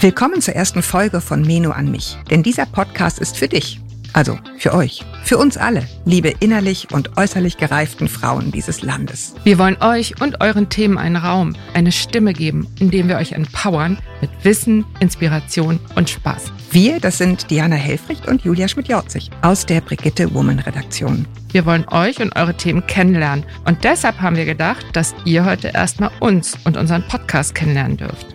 Willkommen zur ersten Folge von Meno an mich. Denn dieser Podcast ist für dich. Also für euch. Für uns alle, liebe innerlich und äußerlich gereiften Frauen dieses Landes. Wir wollen euch und euren Themen einen Raum, eine Stimme geben, indem wir euch empowern mit Wissen, Inspiration und Spaß. Wir, das sind Diana Helfrich und Julia Schmidt-Jorzig aus der Brigitte Woman Redaktion. Wir wollen euch und eure Themen kennenlernen. Und deshalb haben wir gedacht, dass ihr heute erstmal uns und unseren Podcast kennenlernen dürft.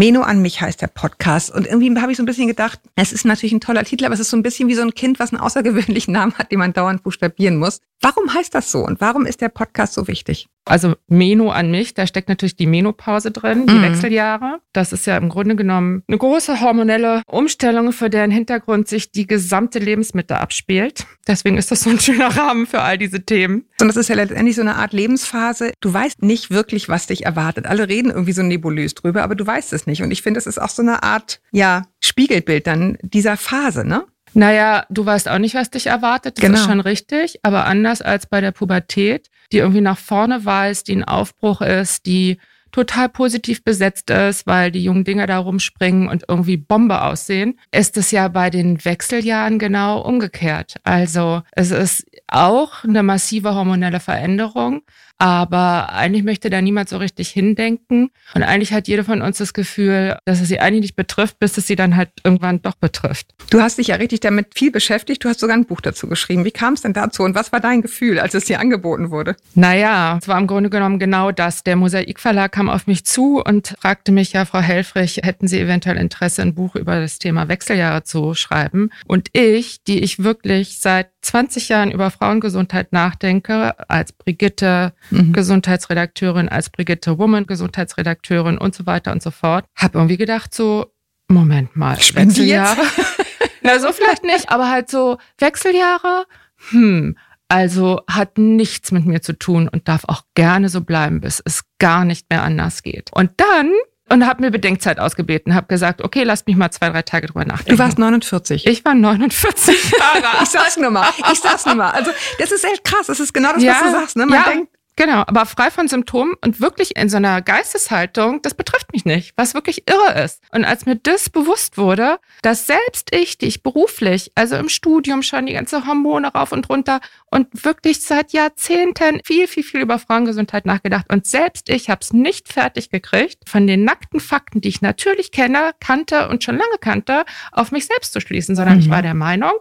Meno an mich heißt der Podcast. Und irgendwie habe ich so ein bisschen gedacht, es ist natürlich ein toller Titel, aber es ist so ein bisschen wie so ein Kind, was einen außergewöhnlichen Namen hat, den man dauernd buchstabieren muss. Warum heißt das so und warum ist der Podcast so wichtig? Also Meno an mich, da steckt natürlich die Menopause drin, die Mhm. Wechseljahre. Das ist ja im Grunde genommen eine große hormonelle Umstellung, für deren Hintergrund sich die gesamte Lebensmitte abspielt. Deswegen ist das so ein schöner Rahmen für all diese Themen. Und das ist ja letztendlich so eine Art Lebensphase. Du weißt nicht wirklich, was dich erwartet. Alle reden irgendwie so nebulös drüber, aber du weißt es nicht. Und ich finde, es ist auch so eine Art, ja, Spiegelbild dann dieser Phase, ne? Naja, du weißt auch nicht, was dich erwartet. Das Genau. ist schon richtig. Aber anders als bei der Pubertät, die irgendwie nach vorne weist, die ein Aufbruch ist, die total positiv besetzt ist, weil die jungen Dinger da rumspringen und irgendwie Bombe aussehen, ist es ja bei den Wechseljahren genau umgekehrt. Also es ist auch eine massive hormonelle Veränderung, aber eigentlich möchte da niemand so richtig hindenken. Und eigentlich hat jede von uns das Gefühl, dass es sie eigentlich nicht betrifft, bis es sie dann halt irgendwann doch betrifft. Du hast dich ja richtig damit viel beschäftigt. Du hast sogar ein Buch dazu geschrieben. Wie kam es denn dazu und was war dein Gefühl, als es dir angeboten wurde? Naja, es war im Grunde genommen genau das. Der Mosaikverlag kam auf mich zu und fragte mich, ja, Frau Helfrich, hätten Sie eventuell Interesse, ein Buch über das Thema Wechseljahre zu schreiben? Und ich, die ich wirklich seit 20 Jahren über Frauengesundheit nachdenke, als Brigitte Mhm. Gesundheitsredakteurin, als Brigitte Woman Gesundheitsredakteurin und so weiter und so fort, habe irgendwie gedacht so, Moment mal, Spinnen jetzt? Na, so vielleicht nicht, aber halt so Wechseljahre, hm, also hat nichts mit mir zu tun und darf auch gerne so bleiben, bis es gar nicht mehr anders geht. Und dann, und habe mir Bedenkzeit ausgebeten, habe gesagt, okay, lasst mich mal zwei, drei Tage drüber nachdenken. Du warst 49. ich war 49 Jahre alt. Ich sag's nur mal. Ich sag's nur mal. Also, das ist echt krass. Das ist genau das, Ja, was du sagst. Ne? Man ja. denkt, Genau, aber frei von Symptomen und wirklich in so einer Geisteshaltung, das betrifft mich nicht, was wirklich irre ist. Und als mir das bewusst wurde, dass selbst ich, die ich beruflich, also im Studium schon die ganze Hormone rauf und runter und wirklich seit Jahrzehnten viel, viel, viel über Frauengesundheit nachgedacht und selbst ich habe es nicht fertig gekriegt, von den nackten Fakten, die ich natürlich kenne, kannte und schon lange kannte, auf mich selbst zu schließen, sondern ich Mhm. war der Meinung,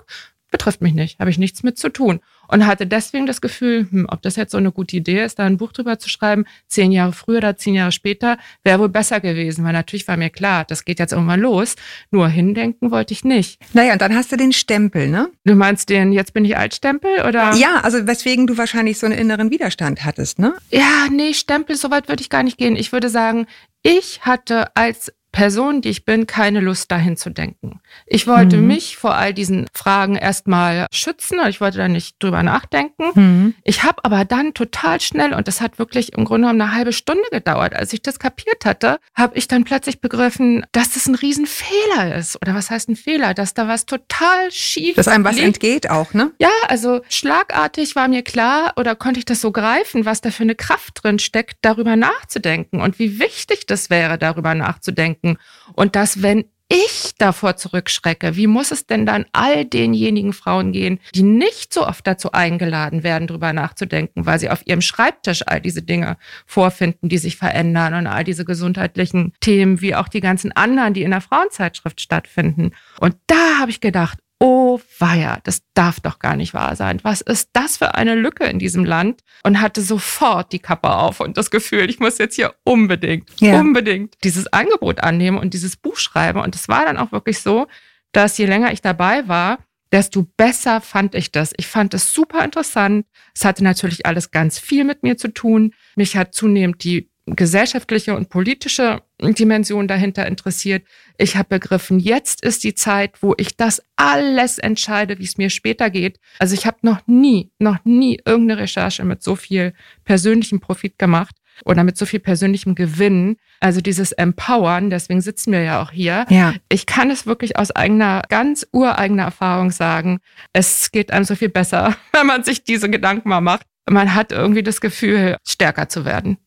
betrifft mich nicht, habe ich nichts mit zu tun. Und hatte deswegen das Gefühl, hm, ob das jetzt so eine gute Idee ist, da ein Buch drüber zu schreiben, zehn Jahre früher oder zehn Jahre später, wäre wohl besser gewesen, weil natürlich war mir klar, das geht jetzt irgendwann los. Nur hindenken wollte ich nicht. naja, und dann hast du den Stempel, ne? Du meinst den, jetzt bin ich Altstempel oder? Ja, also weswegen du wahrscheinlich so einen inneren Widerstand hattest, ne? Ja, nee, Stempel, so weit würde ich gar nicht gehen. Ich würde sagen, ich hatte als Person, die ich bin, keine Lust dahin zu denken. Ich wollte Mhm. mich vor all diesen Fragen erstmal schützen und ich wollte da nicht drüber nachdenken. Mhm. Ich habe aber dann total schnell, und das hat wirklich im Grunde genommen eine halbe Stunde gedauert, als ich das kapiert hatte, habe ich dann plötzlich begriffen, dass das ein Riesenfehler ist. Oder was heißt ein Fehler? Dass da was total schief Dass einem was liegt. entgeht auch, ne? Ja, also schlagartig war mir klar oder konnte ich das so greifen, was da für eine Kraft drin steckt, darüber nachzudenken und wie wichtig das wäre, darüber nachzudenken. Und dass, wenn ich davor zurückschrecke, wie muss es denn dann all denjenigen Frauen gehen, die nicht so oft dazu eingeladen werden, darüber nachzudenken, weil sie auf ihrem Schreibtisch all diese Dinge vorfinden, die sich verändern und all diese gesundheitlichen Themen, wie auch die ganzen anderen, die in der Frauenzeitschrift stattfinden. Und da habe ich gedacht, oh weia, das darf doch gar nicht wahr sein. Was ist das für eine Lücke in diesem Land? Und hatte sofort die Kappe auf und das Gefühl, ich muss jetzt hier unbedingt, Ja. unbedingt dieses Angebot annehmen und dieses Buch schreiben. Und es war dann auch wirklich so, dass je länger ich dabei war, desto besser fand ich das. Ich fand es super interessant. Es hatte natürlich alles ganz viel mit mir zu tun. Mich hat zunehmend die gesellschaftliche und politische Dimension dahinter interessiert. Ich habe begriffen, jetzt ist die Zeit, wo ich das alles entscheide, wie es mir später geht. Also ich habe noch nie, noch nie irgendeine Recherche mit so viel persönlichem Profit gemacht oder mit so viel persönlichem Gewinn. Also dieses Empowern, deswegen sitzen wir ja auch hier. Ja. Ich kann es wirklich aus eigener, ganz ureigener Erfahrung sagen. Es geht einem so viel besser, wenn man sich diese Gedanken mal macht. man hat irgendwie das Gefühl, stärker zu werden.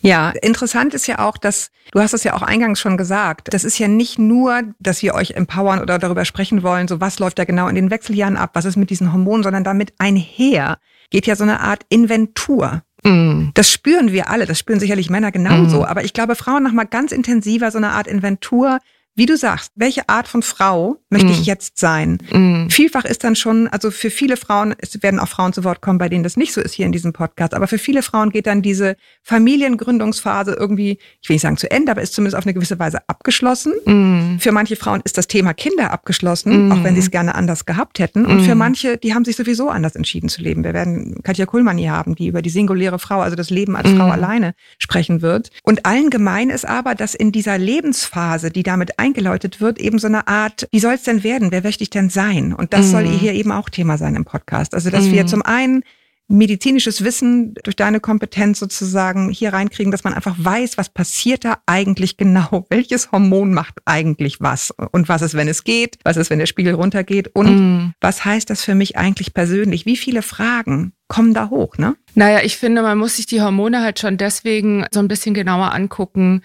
Ja, interessant ist ja auch, dass, du hast es ja auch eingangs schon gesagt, das ist ja nicht nur, dass wir euch empowern oder darüber sprechen wollen, so was läuft da genau in den Wechseljahren ab, was ist mit diesen Hormonen, sondern damit einher geht ja so eine Art Inventur. Mm. Das spüren wir alle, das spüren sicherlich Männer genauso, mm. aber ich glaube, Frauen nochmal ganz intensiver so eine Art Inventur, wie du sagst, welche Art von Frau möchte mm. ich jetzt sein? Mm. Vielfach ist dann schon, also für viele Frauen, es werden auch Frauen zu Wort kommen, bei denen das nicht so ist hier in diesem Podcast, aber für viele Frauen geht dann diese Familiengründungsphase irgendwie, ich will nicht sagen zu Ende, aber ist zumindest auf eine gewisse Weise abgeschlossen. Mm. Für manche Frauen ist das Thema Kinder abgeschlossen, mm. auch wenn sie es gerne anders gehabt hätten. Und für mm. manche, die haben sich sowieso anders entschieden zu leben. Wir werden Katja Kuhlmann hier haben, die über die singuläre Frau, also das Leben als Frau alleine sprechen wird. Und allen gemein ist aber, dass in dieser Lebensphase, die damit eingeläutet wird, eben so eine Art, wie soll es denn werden? Wer möchte ich denn sein? Und das mm. soll hier eben auch Thema sein im Podcast. Also, dass mm. wir zum einen medizinisches Wissen durch deine Kompetenz sozusagen hier reinkriegen, dass man einfach weiß, was passiert da eigentlich genau, welches Hormon macht eigentlich was und was ist, wenn es geht, was ist, wenn der Spiegel runtergeht und mm. was heißt das für mich eigentlich persönlich? Wie viele Fragen kommen da hoch, ne? Naja, ich finde, man muss sich die Hormone halt schon deswegen so ein bisschen genauer angucken,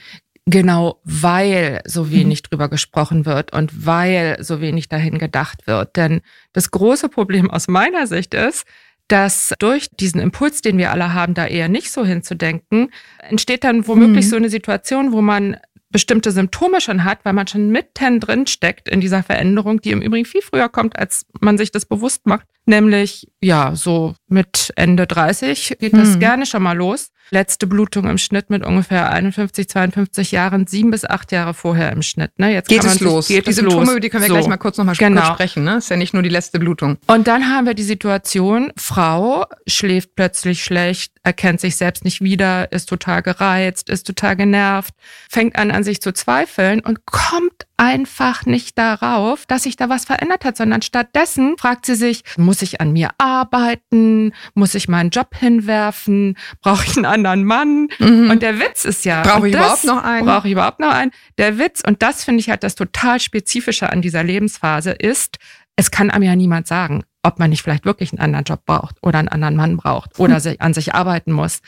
Genau, weil so wenig mhm. drüber gesprochen wird und weil so wenig dahin gedacht wird. Denn das große Problem aus meiner Sicht ist, dass durch diesen Impuls, den wir alle haben, da eher nicht so hinzudenken, entsteht dann womöglich mhm. so eine Situation, wo man bestimmte Symptome schon hat, weil man schon mitten drin steckt in dieser Veränderung, die im Übrigen viel früher kommt, als man sich das bewusst macht. Nämlich, ja, so mit Ende 30 geht das mhm. gerne schon mal los letzte Blutung im Schnitt mit ungefähr 51, 52 Jahren, sieben bis acht Jahre vorher im Schnitt. Ne? Jetzt geht es los. Geht die Symptome, los. über die können wir so. gleich mal kurz nochmal genau. sprechen. Ne? Ist ja nicht nur die letzte Blutung. Und dann haben wir die Situation, Frau schläft plötzlich schlecht, erkennt sich selbst nicht wieder, ist total gereizt, ist total genervt, fängt an, an sich zu zweifeln und kommt einfach nicht darauf, dass sich da was verändert hat, sondern stattdessen fragt sie sich, muss ich an mir arbeiten? Muss ich meinen Job hinwerfen? Brauche ich einen anderen Mann? Mhm. Und der Witz ist ja, brauche ich überhaupt noch einen? Brauche ich überhaupt noch einen? Der Witz, und das finde ich halt das total Spezifische an dieser Lebensphase ist, es kann einem ja niemand sagen, ob man nicht vielleicht wirklich einen anderen Job braucht oder einen anderen Mann braucht oder hm. an sich arbeiten muss.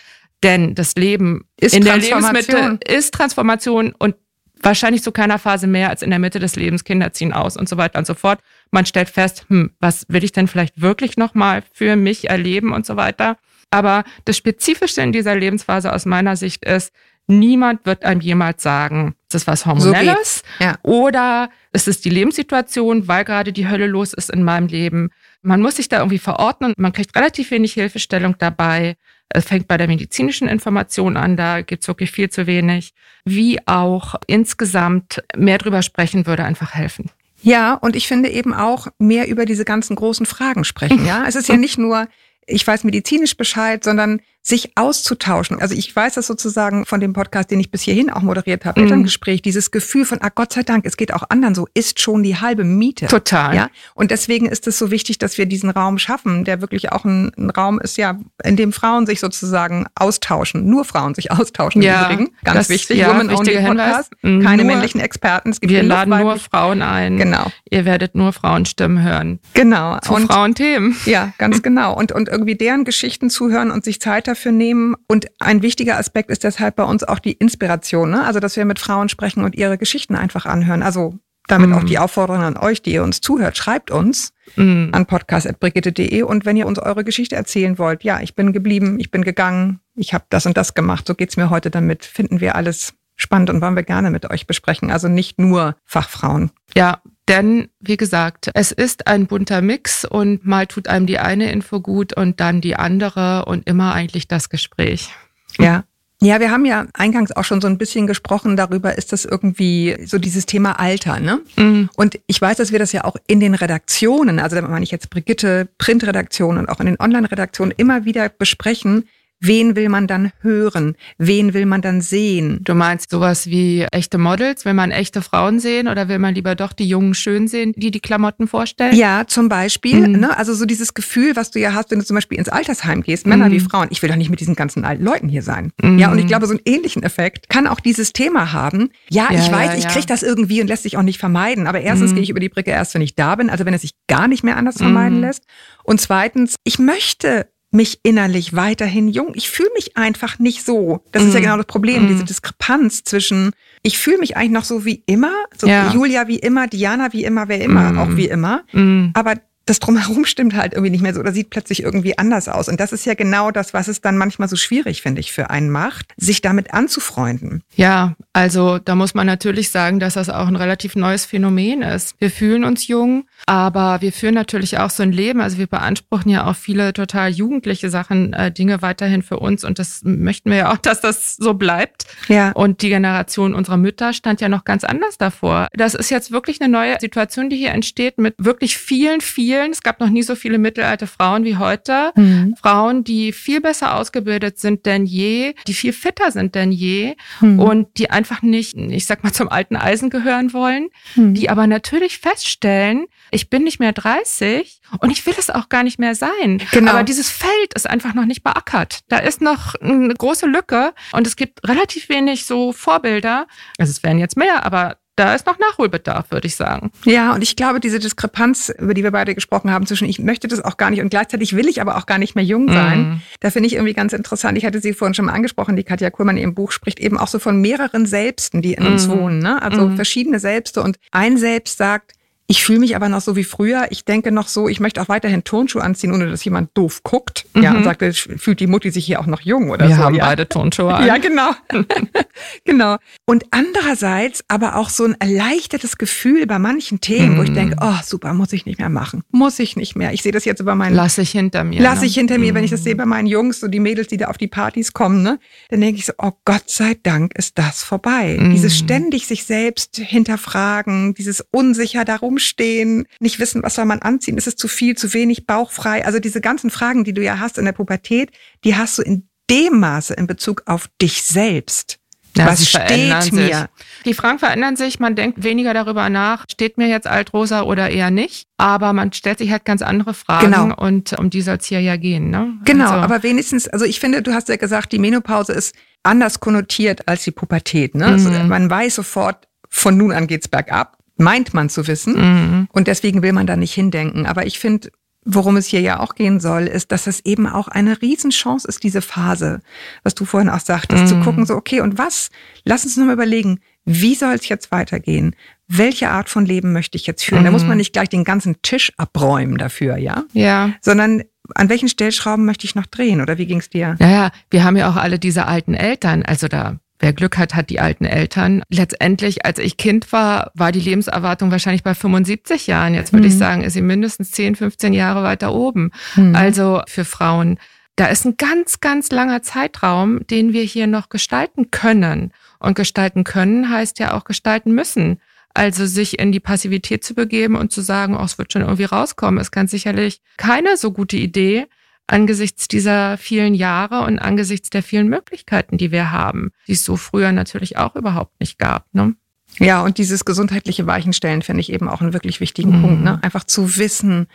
Denn das Leben ist in der Lebensmittel ist Transformation und wahrscheinlich zu keiner Phase mehr als in der Mitte des Lebens. Kinder ziehen aus und so weiter und so fort. Man stellt fest, hm, was will ich denn vielleicht wirklich nochmal für mich erleben und so weiter. Aber das Spezifische in dieser Lebensphase aus meiner Sicht ist, niemand wird einem jemals sagen, es ist was Hormonelles so ja. oder es ist die Lebenssituation, weil gerade die Hölle los ist in meinem Leben. Man muss sich da irgendwie verordnen. Man kriegt relativ wenig Hilfestellung dabei. Es fängt bei der medizinischen Information an, da gibt's wirklich viel zu wenig. Wie auch insgesamt mehr drüber sprechen würde einfach helfen. Ja, und ich finde eben auch mehr über diese ganzen großen Fragen sprechen. Ja, es ist ja nicht nur, ich weiß medizinisch Bescheid, sondern sich auszutauschen. Also ich weiß das sozusagen von dem Podcast, den ich bis hierhin auch moderiert habe, mhm. Elterngespräch, dieses Gefühl von, ah Gott sei Dank, es geht auch anderen so, ist schon die halbe Miete. Total. Ja. Und deswegen ist es so wichtig, dass wir diesen Raum schaffen, der wirklich auch ein, ein Raum ist, ja, in dem Frauen sich sozusagen austauschen. Nur Frauen sich austauschen ja, im Übrigen. Ganz das, wichtig. Ja, Women Only Podcast. Mhm. Keine nur, männlichen Experten. Es gibt wir laden nur Frauen ein. Genau. Ihr werdet nur Frauenstimmen hören. Genau. Zu und, Frauenthemen. Ja, ganz genau. Und, und irgendwie deren Geschichten zuhören und sich Zeit dafür nehmen und ein wichtiger Aspekt ist deshalb bei uns auch die Inspiration, ne? also dass wir mit Frauen sprechen und ihre Geschichten einfach anhören. Also damit mm. auch die Aufforderung an euch, die ihr uns zuhört, schreibt uns mm. an podcast.brigitte.de und wenn ihr uns eure Geschichte erzählen wollt, ja, ich bin geblieben, ich bin gegangen, ich habe das und das gemacht, so geht's mir heute damit, finden wir alles spannend und wollen wir gerne mit euch besprechen. Also nicht nur Fachfrauen. Ja, denn, wie gesagt, es ist ein bunter Mix und mal tut einem die eine Info gut und dann die andere und immer eigentlich das Gespräch. Ja. Ja, wir haben ja eingangs auch schon so ein bisschen gesprochen darüber, ist das irgendwie so dieses Thema Alter, ne? Mhm. Und ich weiß, dass wir das ja auch in den Redaktionen, also da meine ich jetzt Brigitte, Printredaktionen und auch in den Online-Redaktionen immer wieder besprechen, Wen will man dann hören? Wen will man dann sehen? Du meinst sowas wie echte Models? Will man echte Frauen sehen oder will man lieber doch die jungen schön sehen, die die Klamotten vorstellen? Ja, zum Beispiel. Mhm. Ne? Also so dieses Gefühl, was du ja hast, wenn du zum Beispiel ins Altersheim gehst, Männer mhm. wie Frauen. Ich will doch nicht mit diesen ganzen alten Leuten hier sein. Mhm. Ja, und ich glaube, so einen ähnlichen Effekt kann auch dieses Thema haben. Ja, ja ich weiß, ja, ich kriege das irgendwie und lässt sich auch nicht vermeiden. Aber erstens mhm. gehe ich über die Brücke erst, wenn ich da bin. Also wenn es sich gar nicht mehr anders vermeiden mhm. lässt. Und zweitens, ich möchte mich innerlich weiterhin jung. Ich fühle mich einfach nicht so. Das ist ja Mhm. genau das Problem, Mhm. diese Diskrepanz zwischen, ich fühle mich eigentlich noch so wie immer, so Ja. Julia wie immer, Diana wie immer, wer immer, Mhm. auch wie immer. Mhm. Aber das drumherum stimmt halt irgendwie nicht mehr so oder sieht plötzlich irgendwie anders aus. Und das ist ja genau das, was es dann manchmal so schwierig, finde ich, für einen macht, sich damit anzufreunden. Ja, also da muss man natürlich sagen, dass das auch ein relativ neues Phänomen ist. Wir fühlen uns jung, aber wir führen natürlich auch so ein Leben. Also wir beanspruchen ja auch viele total jugendliche Sachen, äh, Dinge weiterhin für uns und das möchten wir ja auch, dass das so bleibt. Ja. Und die Generation unserer Mütter stand ja noch ganz anders davor. Das ist jetzt wirklich eine neue Situation, die hier entsteht mit wirklich vielen, vielen. Es gab noch nie so viele mittelalte Frauen wie heute. Mhm. Frauen, die viel besser ausgebildet sind denn je, die viel fitter sind denn je Mhm. und die einfach nicht, ich sag mal, zum alten Eisen gehören wollen, Mhm. die aber natürlich feststellen, ich bin nicht mehr 30 und ich will es auch gar nicht mehr sein. Genau. Aber dieses Feld ist einfach noch nicht beackert. Da ist noch eine große Lücke und es gibt relativ wenig so Vorbilder. Also es werden jetzt mehr, aber da ist noch Nachholbedarf, würde ich sagen. Ja, und ich glaube, diese Diskrepanz, über die wir beide gesprochen haben, zwischen ich möchte das auch gar nicht und gleichzeitig will ich aber auch gar nicht mehr jung sein, Mhm. da finde ich irgendwie ganz interessant. Ich hatte sie vorhin schon mal angesprochen, die Katja Kuhlmann in ihrem Buch spricht eben auch so von mehreren Selbsten, die in uns Mhm. wohnen. Ne? Also Mhm. verschiedene Selbste. Und ein Selbst sagt, ich fühle mich aber noch so wie früher. Ich denke noch so, ich möchte auch weiterhin Turnschuhe anziehen, ohne dass jemand doof guckt. Ja, Mhm. und sagt, fühlt die Mutti sich hier auch noch jung oder Wir so. haben ja. beide Turnschuhe an. Ja, genau. genau. Und andererseits aber auch so ein erleichtertes Gefühl bei manchen Themen, wo ich Mm. denke, oh, super, muss ich nicht mehr machen. Muss ich nicht mehr. Ich sehe das jetzt über meinen Lass ich hinter mir. Lass ne? ich hinter mir, wenn ich das Mhm. sehe bei meinen Jungs, so die Mädels, die da auf die Partys kommen, ne? Dann denke ich so, oh Gott sei Dank ist das vorbei. Mhm. Dieses ständig sich selbst hinterfragen, dieses unsicher darum stehen, nicht wissen, was soll man anziehen, ist es zu viel, zu wenig, bauchfrei. Also diese ganzen Fragen, die du ja hast in der Pubertät, die hast du in dem Maße in Bezug auf dich selbst. Ja, was steht sich. mir? Die Fragen verändern sich, man denkt weniger darüber nach, steht mir jetzt altrosa oder eher nicht. Aber man stellt sich halt ganz andere Fragen Genau. und um die soll es hier ja gehen. Ne? Genau, Also, aber wenigstens, also ich finde, du hast ja gesagt, die Menopause ist anders konnotiert als die Pubertät. Ne? Also Mhm. man weiß sofort, von nun an geht's bergab, meint man zu wissen. Mhm. Und deswegen will man da nicht hindenken. Aber ich finde, worum es hier ja auch gehen soll, ist, dass es eben auch eine Riesenchance ist, diese Phase, was du vorhin auch sagtest, zu Mhm. gucken, so, okay, und was? Lass uns nochmal überlegen, wie soll es jetzt weitergehen? Welche Art von Leben möchte ich jetzt führen? Da Mhm. muss man nicht gleich den ganzen Tisch abräumen dafür, ja? Ja. Sondern an welchen Stellschrauben möchte ich noch drehen? Oder wie ging's dir? Naja, wir haben ja auch alle diese alten Eltern. Also da, wer Glück hat, hat die alten Eltern. Letztendlich, als ich Kind war, war die Lebenserwartung wahrscheinlich bei 75 Jahren. Jetzt würde Mhm. ich sagen, ist sie mindestens 10, 15 Jahre weiter oben. Mhm. Also für Frauen. Da ist ein ganz, ganz langer Zeitraum, den wir hier noch gestalten können. Und gestalten können heißt ja auch gestalten müssen. Also sich in die Passivität zu begeben und zu sagen, oh, es wird schon irgendwie rauskommen, ist ganz sicherlich keine so gute Idee angesichts dieser vielen Jahre und angesichts der vielen Möglichkeiten, die wir haben, die es so früher natürlich auch überhaupt nicht gab. Ne? Ja, und dieses gesundheitliche Weichenstellen finde ich eben auch einen wirklich wichtigen Mhm. Punkt. Ne? Einfach zu wissen,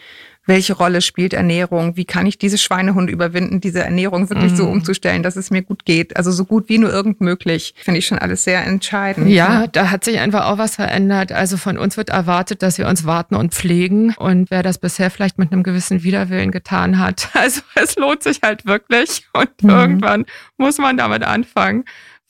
welche Rolle spielt Ernährung, wie kann ich diese Schweinehunde überwinden, diese Ernährung wirklich so Mhm. umzustellen, dass es mir gut geht. Also so gut wie nur irgend möglich. Finde ich schon alles sehr entscheidend. Ja, da hat sich einfach auch was verändert. Also von uns wird erwartet, dass wir uns warten und pflegen. Und wer das bisher vielleicht mit einem gewissen Widerwillen getan hat, also es lohnt sich halt wirklich. Und Mhm. irgendwann muss man damit anfangen.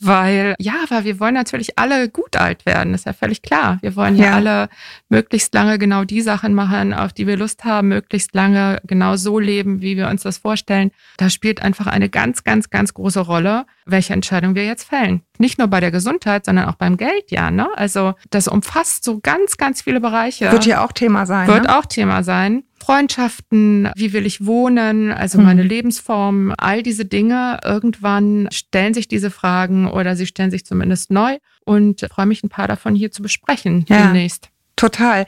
Weil, ja, weil wir wollen natürlich alle gut alt werden, ist ja völlig klar. Wir wollen ja, Ja. alle möglichst lange genau die Sachen machen, auf die wir Lust haben, möglichst lange genau so leben, wie wir uns das vorstellen. Da spielt einfach eine ganz, ganz, ganz große Rolle, welche Entscheidung wir jetzt fällen. Nicht nur bei der Gesundheit, sondern auch beim Geld, ja. Ne? Also das umfasst so ganz, ganz viele Bereiche. Wird ja auch Thema sein. Wird ne? auch Thema sein. Freundschaften, wie will ich wohnen, also Mhm. meine Lebensform, all diese Dinge. Irgendwann stellen sich diese Fragen oder sie stellen sich zumindest neu und freue mich, ein paar davon hier zu besprechen Ja. demnächst. Total.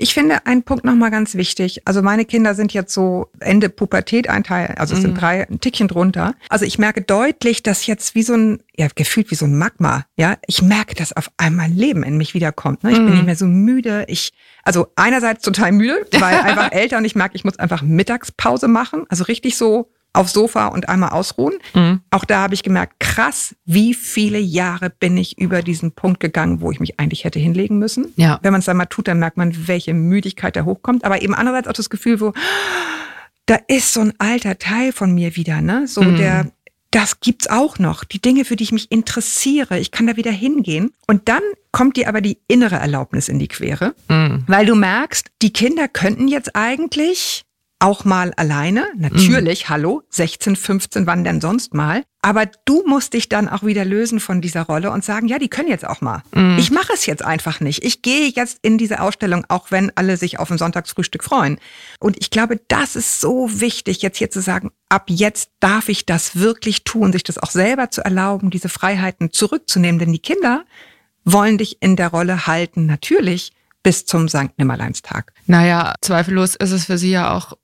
Ich finde einen Punkt nochmal ganz wichtig. Also meine Kinder sind jetzt so Ende Pubertät ein Teil, also es sind Mhm. drei, ein Tickchen drunter. Also ich merke deutlich, dass jetzt wie so ein, ja, gefühlt wie so ein Magma, ja. Ich merke, dass auf einmal Leben in mich wiederkommt. Ne? Ich bin Mhm. nicht mehr so müde. Ich, also einerseits total müde, weil einfach älter und ich merke, ich muss einfach Mittagspause machen. Also richtig so aufs Sofa und einmal ausruhen. Mhm. Auch da habe ich gemerkt, krass, wie viele Jahre bin ich über diesen Punkt gegangen, wo ich mich eigentlich hätte hinlegen müssen. Ja. Wenn man es dann mal tut, dann merkt man, welche Müdigkeit da hochkommt. Aber eben andererseits auch das Gefühl, wo da ist so ein alter Teil von mir wieder, ne? So Mhm. der, das gibt's auch noch. Die Dinge, für die ich mich interessiere, ich kann da wieder hingehen. Und dann kommt dir aber die innere Erlaubnis in die Quere, Mm. weil du merkst, die Kinder könnten jetzt eigentlich auch mal alleine. Natürlich, hallo, 16, 15, wann denn sonst mal. Aber du musst dich dann auch wieder lösen von dieser Rolle und sagen, ja, die können jetzt auch mal. Ich mache es jetzt einfach nicht. Ich gehe jetzt in diese Ausstellung, auch wenn alle sich auf ein Sonntagsfrühstück freuen. Und ich glaube, das ist so wichtig, jetzt hier zu sagen, ab jetzt darf ich das wirklich tun, sich das auch selber zu erlauben, diese Freiheiten zurückzunehmen. Denn die Kinder wollen dich in der Rolle halten, natürlich bis zum Sankt Nimmerleinstag. Naja, zweifellos ist es für sie ja auch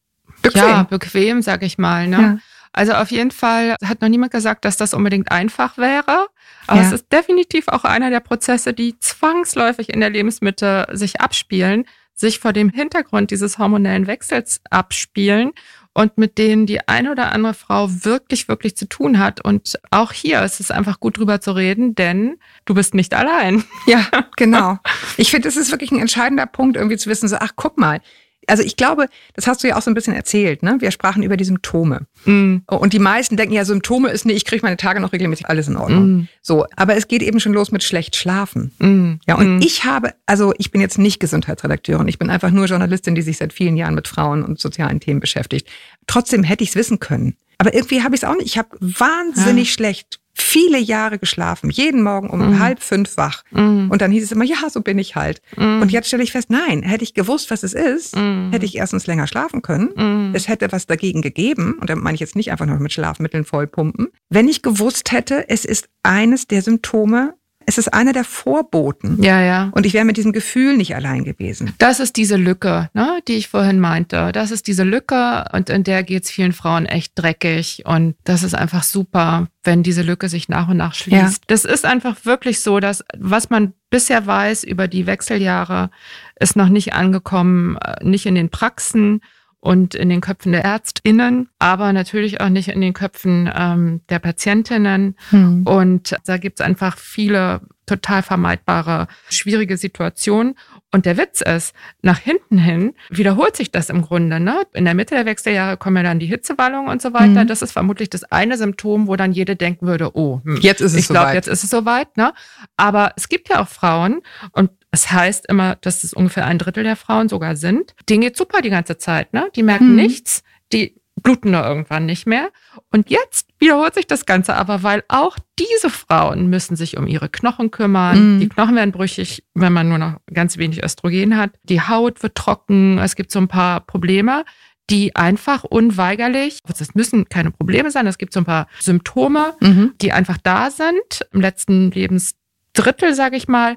Bequem. Ja, bequem, sag ich mal. Ne? Ja. Also auf jeden Fall hat noch niemand gesagt, dass das unbedingt einfach wäre. Aber Ja. es ist definitiv auch einer der Prozesse, die zwangsläufig in der Lebensmitte sich abspielen, sich vor dem Hintergrund dieses hormonellen Wechsels abspielen und mit denen die eine oder andere Frau wirklich, wirklich zu tun hat. Und auch hier ist es einfach gut drüber zu reden, denn du bist nicht allein. Ja, genau. Ich finde, es ist wirklich ein entscheidender Punkt, irgendwie zu wissen, so, ach, guck mal. Also ich glaube, das hast du ja auch so ein bisschen erzählt, ne? Wir sprachen über die Symptome. Mm, Und die meisten denken ja, Symptome ist, nee, ich kriege meine Tage noch regelmäßig alles in Ordnung. mm, So, aber es geht eben schon los mit schlecht schlafen. mm, Ja, und mm. ich habe, also ich bin jetzt nicht Gesundheitsredakteurin, ich bin einfach nur Journalistin, die sich seit vielen Jahren mit Frauen und sozialen Themen beschäftigt. Trotzdem hätte ich es wissen können. Aber irgendwie habe ich es auch nicht. Ich habe wahnsinnig schlecht viele Jahre geschlafen, jeden Morgen um Mhm. halb fünf wach. Mm, Und dann hieß es immer, ja, so bin ich halt. mm, Und jetzt stelle ich fest, nein, hätte ich gewusst, was es ist, mm, hätte ich erstens länger schlafen können. mm. Es hätte was dagegen gegeben, und da meine ich jetzt nicht einfach nur mit Schlafmitteln vollpumpen. Wenn ich gewusst hätte, es ist eines der Symptome, es ist einer der Vorboten. Ja, ja. Und ich wäre mit diesem Gefühl nicht allein gewesen. Das ist diese Lücke, ne, die ich vorhin meinte. Das ist diese Lücke und in der geht's vielen Frauen echt dreckig. Und das ist einfach super, wenn diese Lücke sich nach und nach schließt. Ja. Das ist einfach wirklich so, dass was man bisher weiß über die Wechseljahre, ist noch nicht angekommen, äh, nicht in den Praxen und in den Köpfen der ÄrztInnen, aber natürlich auch nicht in den Köpfen ähm, der Patientinnen. Und da gibt's einfach viele total vermeidbare, schwierige Situationen. Und der Witz ist, nach hinten hin wiederholt sich das im Grunde. Ne? In der Mitte der Wechseljahre kommen ja dann die Hitzewallungen und so weiter. Mhm. Das ist vermutlich das eine Symptom, wo dann jede denken würde, oh, hm, Jetzt ist es ich glaube, soweit. jetzt ist es soweit. Ne? Aber es gibt ja auch Frauen, und es heißt immer, dass es ungefähr ein Drittel der Frauen sogar sind, denen geht super die ganze Zeit. Ne? Die merken Mhm. nichts, die bluten nur irgendwann nicht mehr. Und jetzt wiederholt sich das Ganze aber, weil auch diese Frauen müssen sich um ihre Knochen kümmern. Mhm. Die Knochen werden brüchig, wenn man nur noch ganz wenig Östrogen hat. Die Haut wird trocken. Es gibt so ein paar Probleme, die einfach unweigerlich, das müssen keine Probleme sein, es gibt so ein paar Symptome, Mhm. die einfach da sind, im letzten Lebensdrittel, sage ich mal.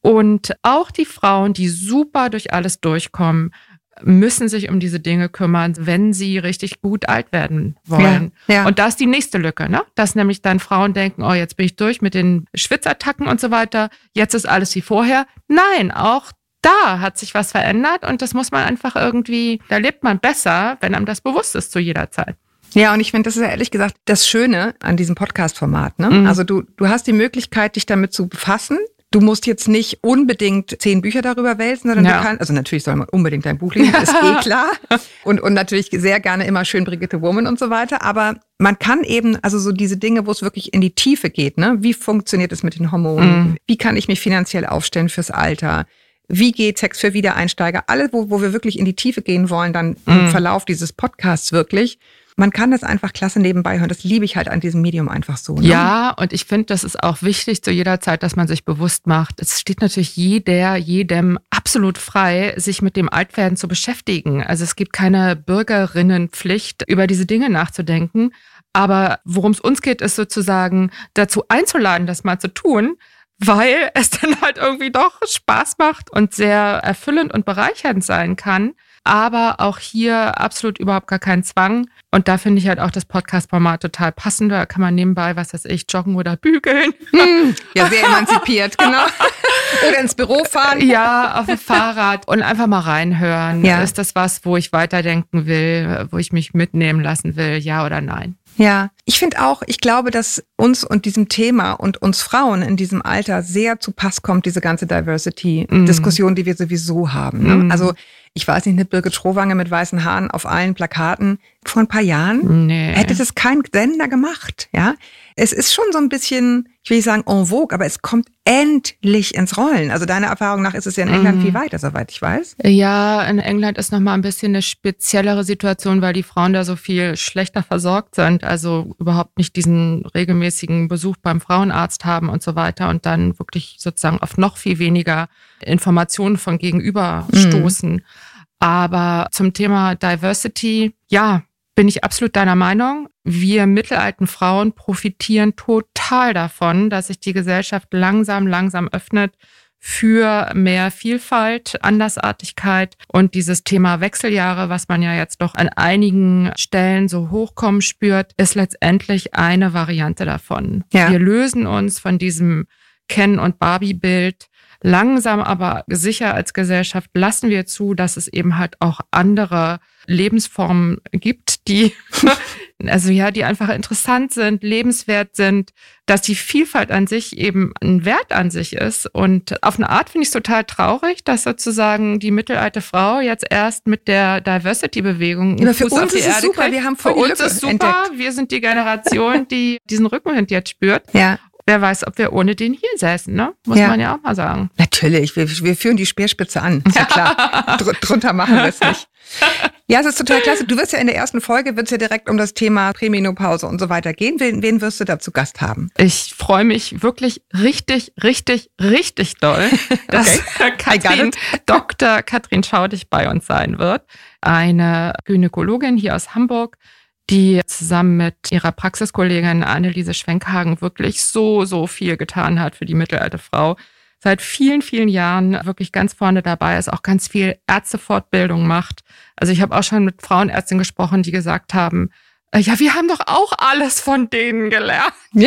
Und auch die Frauen, die super durch alles durchkommen, müssen sich um diese Dinge kümmern, wenn sie richtig gut alt werden wollen. Ja, ja. Und da ist die nächste Lücke, ne? Dass nämlich dann Frauen denken, oh, jetzt bin ich durch mit den Schwitzattacken und so weiter, jetzt ist alles wie vorher. Nein, auch da hat sich was verändert und das muss man einfach irgendwie, da lebt man besser, wenn einem das bewusst ist zu jeder Zeit. Ja, und ich finde, das ist ja ehrlich gesagt das Schöne an diesem Podcast-Format. Ne? Mhm. Also du, du hast die Möglichkeit, dich damit zu befassen. Du musst jetzt nicht unbedingt zehn Bücher darüber wälzen, sondern Ja. du kannst, also natürlich soll man unbedingt dein Buch lesen, ist eh klar. Und, und natürlich sehr gerne immer schön Brigitte Woman und so weiter. Aber man kann eben, also so diese Dinge, wo es wirklich in die Tiefe geht, ne? Wie funktioniert es mit den Hormonen? Mhm. Wie kann ich mich finanziell aufstellen fürs Alter? Wie geht Sex für Wiedereinsteiger? Alle, wo, wo wir wirklich in die Tiefe gehen wollen, dann im Mhm. Verlauf dieses Podcasts wirklich. Man kann das einfach klasse nebenbei hören. Das liebe ich halt an diesem Medium einfach so. Ne? Ja, und ich finde, das ist auch wichtig zu jeder Zeit, dass man sich bewusst macht. Es steht natürlich jeder, jedem absolut frei, sich mit dem Altwerden zu beschäftigen. Also es gibt keine Bürgerinnenpflicht, über diese Dinge nachzudenken. Aber worum es uns geht, ist sozusagen dazu einzuladen, das mal zu tun, weil es dann halt irgendwie doch Spaß macht und sehr erfüllend und bereichernd sein kann. Aber auch hier absolut überhaupt gar kein Zwang. Und da finde ich halt auch das Podcast-Format total passend. Da kann man nebenbei, was weiß ich, joggen oder bügeln. Hm, ja, sehr emanzipiert, genau. Oder ins Büro fahren. Ja, auf dem Fahrrad und einfach mal reinhören. Ja. Ist das was, wo ich weiterdenken will, wo ich mich mitnehmen lassen will, ja oder nein? Ja, ich finde auch, ich glaube, dass uns und diesem Thema und uns Frauen in diesem Alter sehr zu Pass kommt, diese ganze Diversity-Diskussion, die wir sowieso haben. Ne? Mm. Also ich weiß nicht, eine Birgit Schrowange mit weißen Haaren auf allen Plakaten. Vor ein paar Jahren Nee. hätte das kein Sender gemacht, ja. Es ist schon so ein bisschen, ich will nicht sagen en vogue, aber es kommt endlich ins Rollen. Also deiner Erfahrung nach ist es ja in England Mhm. viel weiter, soweit ich weiß. Ja, in England ist nochmal ein bisschen eine speziellere Situation, weil die Frauen da so viel schlechter versorgt sind, also überhaupt nicht diesen regelmäßigen Besuch beim Frauenarzt haben und so weiter und dann wirklich sozusagen auf noch viel weniger Informationen von gegenüber Mhm. stoßen. Aber zum Thema Diversity, ja, bin ich absolut deiner Meinung. Wir mittelalten Frauen profitieren total davon, dass sich die Gesellschaft langsam, langsam öffnet für mehr Vielfalt, Andersartigkeit und dieses Thema Wechseljahre, was man ja jetzt doch an einigen Stellen so hochkommen spürt, ist letztendlich eine Variante davon. Ja. Wir lösen uns von diesem Ken- und Barbie-Bild. Langsam aber sicher als Gesellschaft lassen wir zu, dass es eben halt auch andere Lebensformen gibt, die, also ja, die einfach interessant sind, lebenswert sind, dass die Vielfalt an sich eben ein Wert an sich ist. Und auf eine Art finde ich es total traurig, dass sozusagen die mittelalte Frau jetzt erst mit der Diversity-Bewegung Aber für Fuß auf uns die ist es Erde super, kriegt. wir haben voll Für uns Lücke ist super, entdeckt. wir sind die Generation, die diesen Rückenwind jetzt spürt. Ja, Wer weiß, ob wir ohne den hier säßen, ne? Muss Ja. man ja auch mal sagen. natürlich. Wir, wir führen die Speerspitze an. Ist ja klar. Dr drunter machen wir es nicht. Ja, es ist total klasse. Du wirst ja in der ersten Folge wird es ja direkt um das Thema Prämenopause und so weiter gehen. Wen, wen wirst du da zu Gast haben? Ich freue mich wirklich richtig, richtig, richtig doll, dass Katrin, Dr. Katrin Schaudig bei uns sein wird. Eine Gynäkologin hier aus Hamburg, die zusammen mit ihrer Praxiskollegin Anneliese Schwenkhagen wirklich so, so viel getan hat für die mittelalte Frau. Seit vielen, vielen Jahren wirklich ganz vorne dabei ist, auch ganz viel Ärztefortbildung macht. Also ich habe auch schon mit Frauenärztinnen gesprochen, die gesagt haben, äh, ja, wir haben doch auch alles von denen gelernt.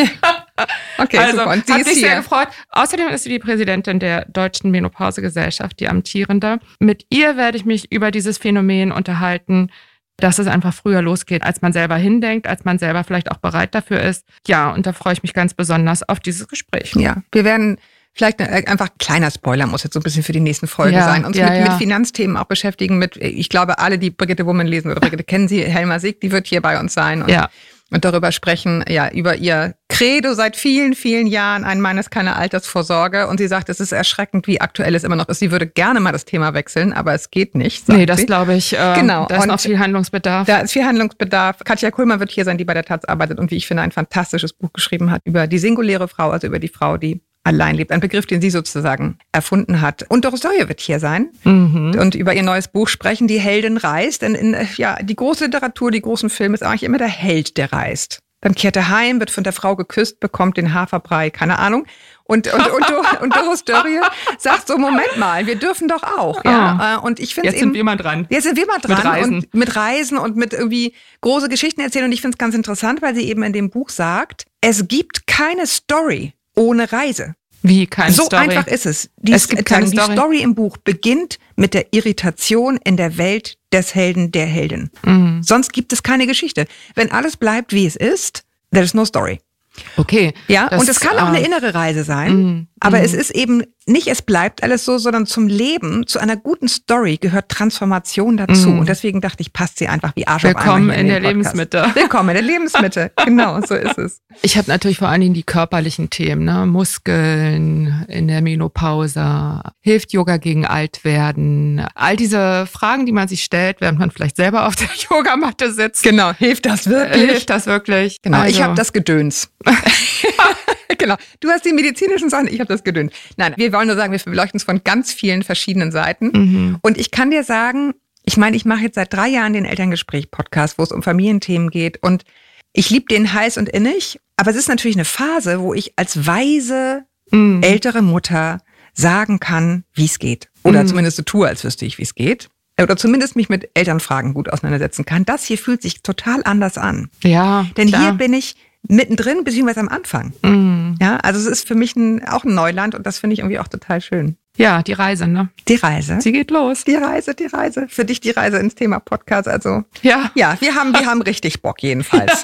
Okay, also super. Und sie hat ist mich sehr hier. gefreut. Außerdem ist sie die Präsidentin der Deutschen Menopausegesellschaft, die amtierende. Mit ihr werde ich mich über dieses Phänomen unterhalten, dass es einfach früher losgeht, als man selber hindenkt, als man selber vielleicht auch bereit dafür ist. Ja, und da freue ich mich ganz besonders auf dieses Gespräch. Ja, wir werden vielleicht äh, einfach kleiner Spoiler muss jetzt so ein bisschen für die nächsten Folgen Ja, sein. Uns ja, mit, ja. mit Finanzthemen auch beschäftigen. Mit, ich glaube, alle, die Brigitte Woman lesen oder Brigitte kennen sie, Helma Sieg, die wird hier bei uns sein und, Ja, und darüber sprechen, ja, über ihr Credo seit vielen, vielen Jahren. Ein Mann ist keine Altersvorsorge. Und sie sagt, es ist erschreckend, wie aktuell es immer noch ist. Sie würde gerne mal das Thema wechseln, aber es geht nicht. sagt nee, das glaube ich, äh, Genau, da ist und noch viel Handlungsbedarf. Da ist viel Handlungsbedarf. Katja Kuhlmann wird hier sein, die bei der Taz arbeitet und wie ich finde, ein fantastisches Buch geschrieben hat über die singuläre Frau, also über die Frau, die allein lebt. Ein Begriff, den sie sozusagen erfunden hat. Und Doris Dörje wird hier sein Mhm. und über ihr neues Buch sprechen, Die Heldin reist. Denn in, äh, ja, die große Literatur, die großen Filme ist eigentlich immer der Held, der reist. Dann kehrt er heim, wird von der Frau geküsst, bekommt den Haferbrei, keine Ahnung. Und, und, und, und Doris Dörje sagt so, Moment mal, wir dürfen doch auch. Ja? Äh, Und ich finde Jetzt eben, sind wir mal dran. Jetzt sind wir mal dran Mit Reisen. und mit Reisen und mit irgendwie große Geschichten erzählen. Und ich finde es ganz interessant, weil sie eben in dem Buch sagt, es gibt keine Story ohne Reise. Wie keine so Story. einfach ist es. Die, Es gibt keine die Story. Story im Buch beginnt mit der Irritation in der Welt des Helden, der Heldin. Mhm. Sonst gibt es keine Geschichte. Wenn alles bleibt, wie es ist, there is no story. Okay. Ja, Das, und es kann auch eine äh, innere Reise sein. Mhm. Aber Mhm. es ist eben nicht, es bleibt alles so, sondern zum Leben, zu einer guten Story gehört Transformation dazu. Mhm. Und deswegen dachte ich, passt sie einfach wie Arsch auf Willkommen einmal hier in der Podcast. Lebensmitte. Willkommen in der Lebensmitte. genau, so ist es. Ich habe natürlich vor allen Dingen die körperlichen Themen, ne? Muskeln in der Menopause, hilft Yoga gegen Altwerden, all diese Fragen, die man sich stellt, während man vielleicht selber auf der Yogamatte sitzt. Genau, hilft das Äh, wirklich? Hilft das wirklich? Genau, ich Also, habe das Gedöns. genau, du hast die medizinischen Sachen, ich habe das Gedöns. Nein, wir wollen nur sagen, wir beleuchten es von ganz vielen verschiedenen Seiten. Mhm. Und ich kann dir sagen, ich meine, ich mache jetzt seit drei Jahren den Elterngespräch-Podcast, wo es um Familienthemen geht. Und ich liebe den heiß und innig. Aber es ist natürlich eine Phase, wo ich als weise, Mhm. ältere Mutter sagen kann, wie es geht. Oder Mhm. zumindest so tue, als wüsste ich, wie es geht. Oder zumindest mich mit Elternfragen gut auseinandersetzen kann. Das hier fühlt sich total anders an. Ja, Denn klar. hier bin ich mittendrin, beziehungsweise am Anfang. Mhm. Ja, also es ist für mich ein, auch ein Neuland und das finde ich irgendwie auch total schön. Ja, die Reise, ne? Die Reise. Sie geht los. Die Reise, die Reise. Für dich die Reise ins Thema Podcast. Also Ja. ja, wir haben, wir haben richtig Bock jedenfalls.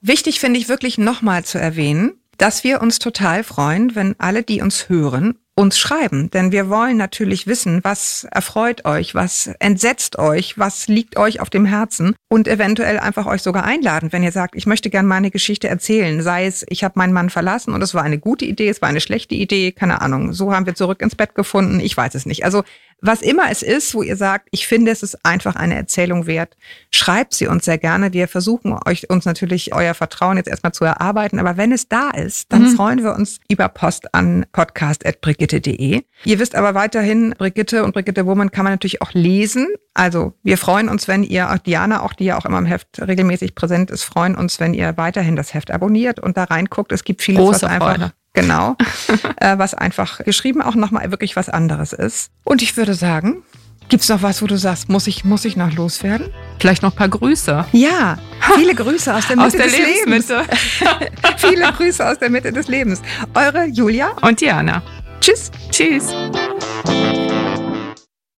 Wichtig finde ich wirklich nochmal zu erwähnen, dass wir uns total freuen, wenn alle, die uns hören, uns schreiben, denn wir wollen natürlich wissen, was erfreut euch, was entsetzt euch, was liegt euch auf dem Herzen und eventuell einfach euch sogar einladen, wenn ihr sagt, ich möchte gerne meine Geschichte erzählen, sei es, ich habe meinen Mann verlassen und es war eine gute Idee, es war eine schlechte Idee, keine Ahnung, so haben wir zurück ins Bett gefunden, ich weiß es nicht. Also was immer es ist, wo ihr sagt, ich finde, es ist einfach eine Erzählung wert, schreibt sie uns sehr gerne. Wir versuchen euch uns natürlich euer Vertrauen jetzt erstmal zu erarbeiten, aber wenn es da ist, dann mhm. freuen wir uns über Post an podcast.brigitte.de. Ihr wisst aber weiterhin, Brigitte und Brigitte Woman kann man natürlich auch lesen. Also wir freuen uns, wenn ihr, auch Diana, auch die ja auch immer im Heft regelmäßig präsent ist, freuen uns, wenn ihr weiterhin das Heft abonniert und da reinguckt. Es gibt vieles, Große was einfach Freude. Genau. äh, was einfach geschrieben auch nochmal wirklich was anderes ist. Und ich würde sagen, gibt's noch was, wo du sagst, muss ich, muss ich noch loswerden? Vielleicht noch ein paar Grüße. Ja, viele Grüße aus der Mitte aus der des Lebens. viele Grüße aus der Mitte des Lebens. Eure Julia und Diana. Tschüss. Tschüss.